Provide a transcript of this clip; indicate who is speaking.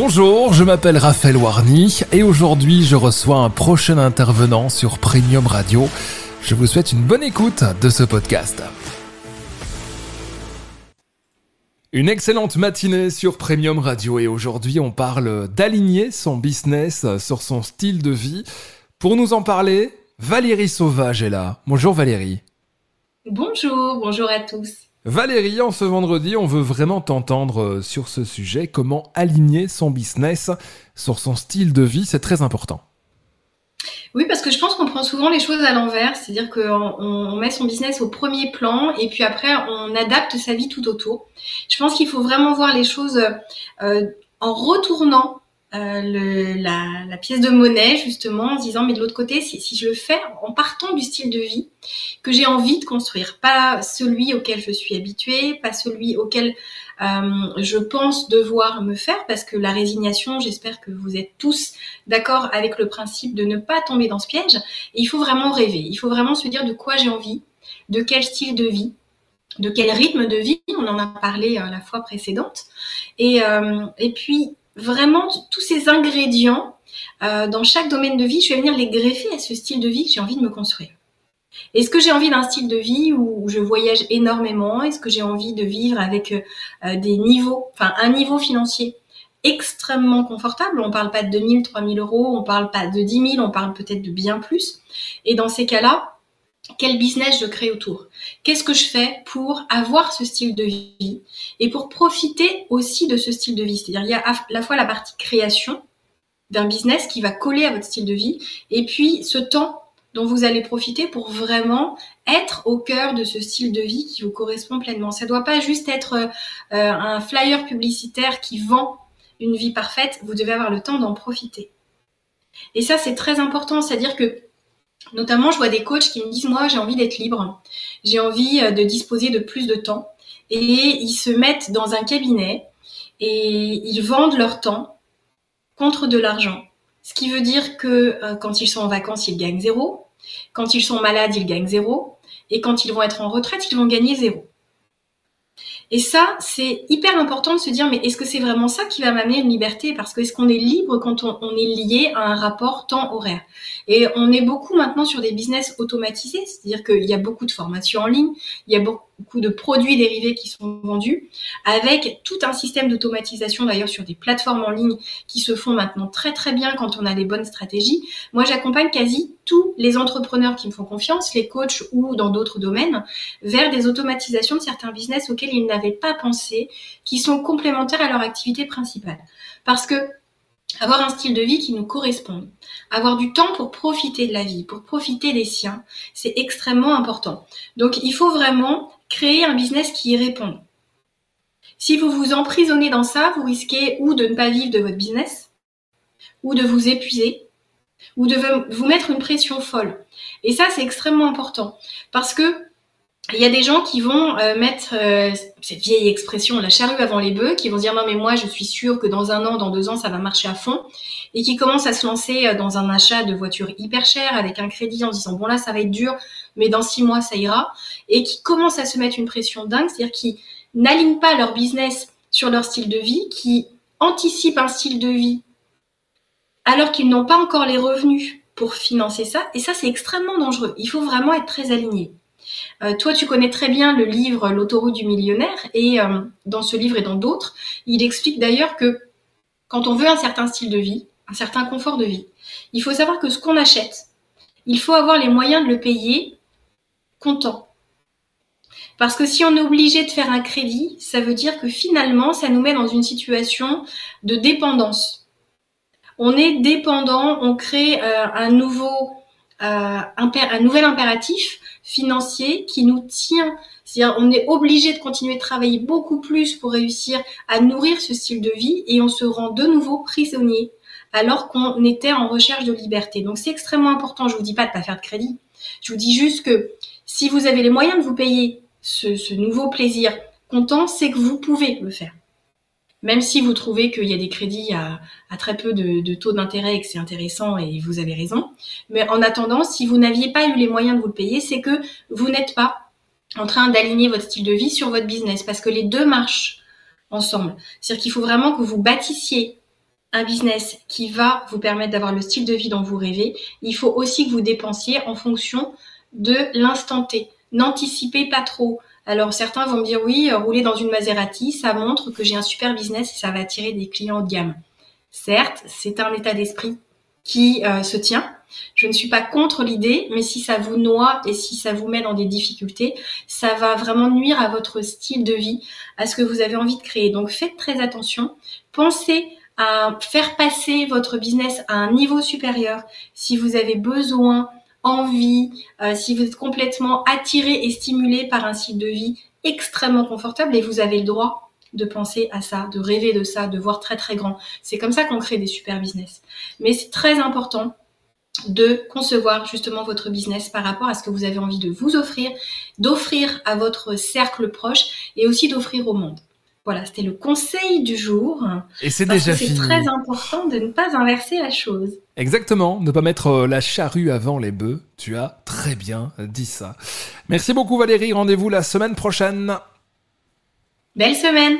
Speaker 1: Bonjour, je m'appelle Raphaël Warny et aujourd'hui je reçois un prochain intervenant sur Premium Radio. Je vous souhaite une bonne écoute de ce podcast. Une excellente matinée sur Premium Radio et aujourd'hui on parle d'aligner son business sur son style de vie. Pour nous en parler, Valérie Sauvage est là. Bonjour Valérie.
Speaker 2: Bonjour, bonjour à tous.
Speaker 1: Valérie, en ce vendredi, on veut vraiment t'entendre euh, sur ce sujet, comment aligner son business sur son style de vie, c'est très important.
Speaker 2: Oui, parce que je pense qu'on prend souvent les choses à l'envers, c'est-à-dire qu'on met son business au premier plan et puis après on adapte sa vie tout autour. Je pense qu'il faut vraiment voir les choses euh, en retournant euh, le, la, la, pièce de monnaie justement en se disant mais de l'autre côté si, si, je le fais en partant du style de vie que j'ai envie de construire pas celui auquel je suis habituée pas celui auquel euh, je pense devoir me faire parce que la résignation j'espère que vous êtes tous d'accord avec le principe de ne pas tomber dans ce piège. Il faut vraiment rêver. Il faut vraiment se dire de quoi j'ai envie de quel style de vie de quel rythme de vie, on en a parlé euh, la fois précédente, et, euh, et puis vraiment tous ces ingrédients euh, dans chaque domaine de vie, je vais venir les greffer à ce style de vie que j'ai envie de me construire. Est-ce que j'ai envie d'un style de vie où je voyage énormément? Est-ce que j'ai envie de vivre avec euh, des niveaux, enfin un niveau financier extrêmement confortable? On parle pas de 2000, 3000 euros, on parle pas de 10 000, on parle peut-être de bien plus. Et dans ces cas-là, quel business je crée autour Qu'est-ce que je fais pour avoir ce style de vie et pour profiter aussi de ce style de vie C'est-à-dire il y a à la fois la partie création d'un business qui va coller à votre style de vie et puis ce temps dont vous allez profiter pour vraiment être au cœur de ce style de vie qui vous correspond pleinement. Ça ne doit pas juste être euh, un flyer publicitaire qui vend une vie parfaite, vous devez avoir le temps d'en profiter. Et ça, c'est très important, c'est-à-dire que Notamment, je vois des coachs qui me disent, moi, j'ai envie d'être libre, j'ai envie euh, de disposer de plus de temps. Et ils se mettent dans un cabinet et ils vendent leur temps contre de l'argent. Ce qui veut dire que euh, quand ils sont en vacances, ils gagnent zéro. Quand ils sont malades, ils gagnent zéro. Et quand ils vont être en retraite, ils vont gagner zéro. Et ça, c'est hyper important de se dire, mais est-ce que c'est vraiment ça qui va m'amener une liberté? Parce que est-ce qu'on est libre quand on, est lié à un rapport temps-horaire Et on est beaucoup maintenant sur des business automatisés, c'est-à-dire qu'il y a beaucoup de formations en ligne, il y a beaucoup beaucoup de produits dérivés qui sont vendus, avec tout un système d'automatisation d'ailleurs sur des plateformes en ligne qui se font maintenant très très bien quand on a les bonnes stratégies. Moi, j'accompagne quasi tous les entrepreneurs qui me font confiance, les coachs ou dans d'autres domaines, vers des automatisations de certains business auxquels ils n'avaient pas pensé, qui sont complémentaires à leur activité principale. Parce que avoir un style de vie qui nous corresponde, avoir du temps pour profiter de la vie, pour profiter des siens, c'est extrêmement important. Donc il faut vraiment créer un business qui y réponde. Si vous vous emprisonnez dans ça, vous risquez ou de ne pas vivre de votre business, ou de vous épuiser, ou de vous mettre une pression folle. Et ça, c'est extrêmement important parce que il y a des gens qui vont euh, mettre euh, cette vieille expression, la charrue avant les bœufs, qui vont dire non mais moi je suis sûr que dans un an, dans deux ans, ça va marcher à fond, et qui commencent à se lancer euh, dans un achat de voiture hyper chère avec un crédit en disant bon là ça va être dur, mais dans six mois ça ira, et qui commencent à se mettre une pression dingue, c'est-à-dire qui n'alignent pas leur business sur leur style de vie, qui anticipent un style de vie alors qu'ils n'ont pas encore les revenus pour financer ça, et ça c'est extrêmement dangereux. Il faut vraiment être très aligné. Euh, toi, tu connais très bien le livre L'autoroute du millionnaire et euh, dans ce livre et dans d'autres, il explique d'ailleurs que quand on veut un certain style de vie, un certain confort de vie, il faut savoir que ce qu'on achète, il faut avoir les moyens de le payer comptant. Parce que si on est obligé de faire un crédit, ça veut dire que finalement, ça nous met dans une situation de dépendance. On est dépendant, on crée euh, un nouvel impératif financier qui nous tient. C'est-à-dire, on est obligé de continuer de travailler beaucoup plus pour réussir à nourrir ce style de vie et on se rend de nouveau prisonnier alors qu'on était en recherche de liberté. Donc, c'est extrêmement important. Je vous dis pas de pas faire de crédit. Je vous dis juste que si vous avez les moyens de vous payer ce, ce nouveau plaisir content, c'est que vous pouvez le faire même si vous trouvez qu'il y a des crédits à, très peu de, taux d'intérêt et que c'est intéressant et vous avez raison. Mais en attendant, si vous n'aviez pas eu les moyens de vous le payer, c'est que vous n'êtes pas en train d'aligner votre style de vie sur votre business parce que les deux marchent ensemble. C'est-à-dire qu'il faut vraiment que vous bâtissiez un business qui va vous permettre d'avoir le style de vie dont vous rêvez, il faut aussi que vous dépensiez en fonction de l'instant T. N'anticipez pas trop. Alors certains vont me dire oui, rouler dans une Maserati, ça montre que j'ai un super business et ça va attirer des clients haut de gamme. Certes, c'est un état d'esprit qui euh, se tient. Je ne suis pas contre l'idée, mais si ça vous noie et si ça vous met dans des difficultés, ça va vraiment nuire à votre style de vie, à ce que vous avez envie de créer. Donc faites très attention. Pensez à faire passer votre business à un niveau supérieur si vous avez besoin, envie, euh, si vous êtes complètement attiré et stimulé par un style de vie extrêmement confortable et vous avez le droit de penser à ça, de rêver de ça, de voir très très grand. C'est comme ça qu'on crée des super business. Mais c'est très important de concevoir justement votre business par rapport à ce que vous avez envie de vous offrir, d'offrir à votre cercle proche et aussi d'offrir au monde. Voilà, c'était le conseil du jour.
Speaker 1: Et c'est déjà
Speaker 2: fini. C'est très important de ne pas inverser la chose.
Speaker 1: Exactement, ne pas mettre euh, la charrue avant les bœufs. Tu as très bien dit ça. Merci beaucoup Valérie, rendez-vous la semaine prochaine.
Speaker 2: Belle semaine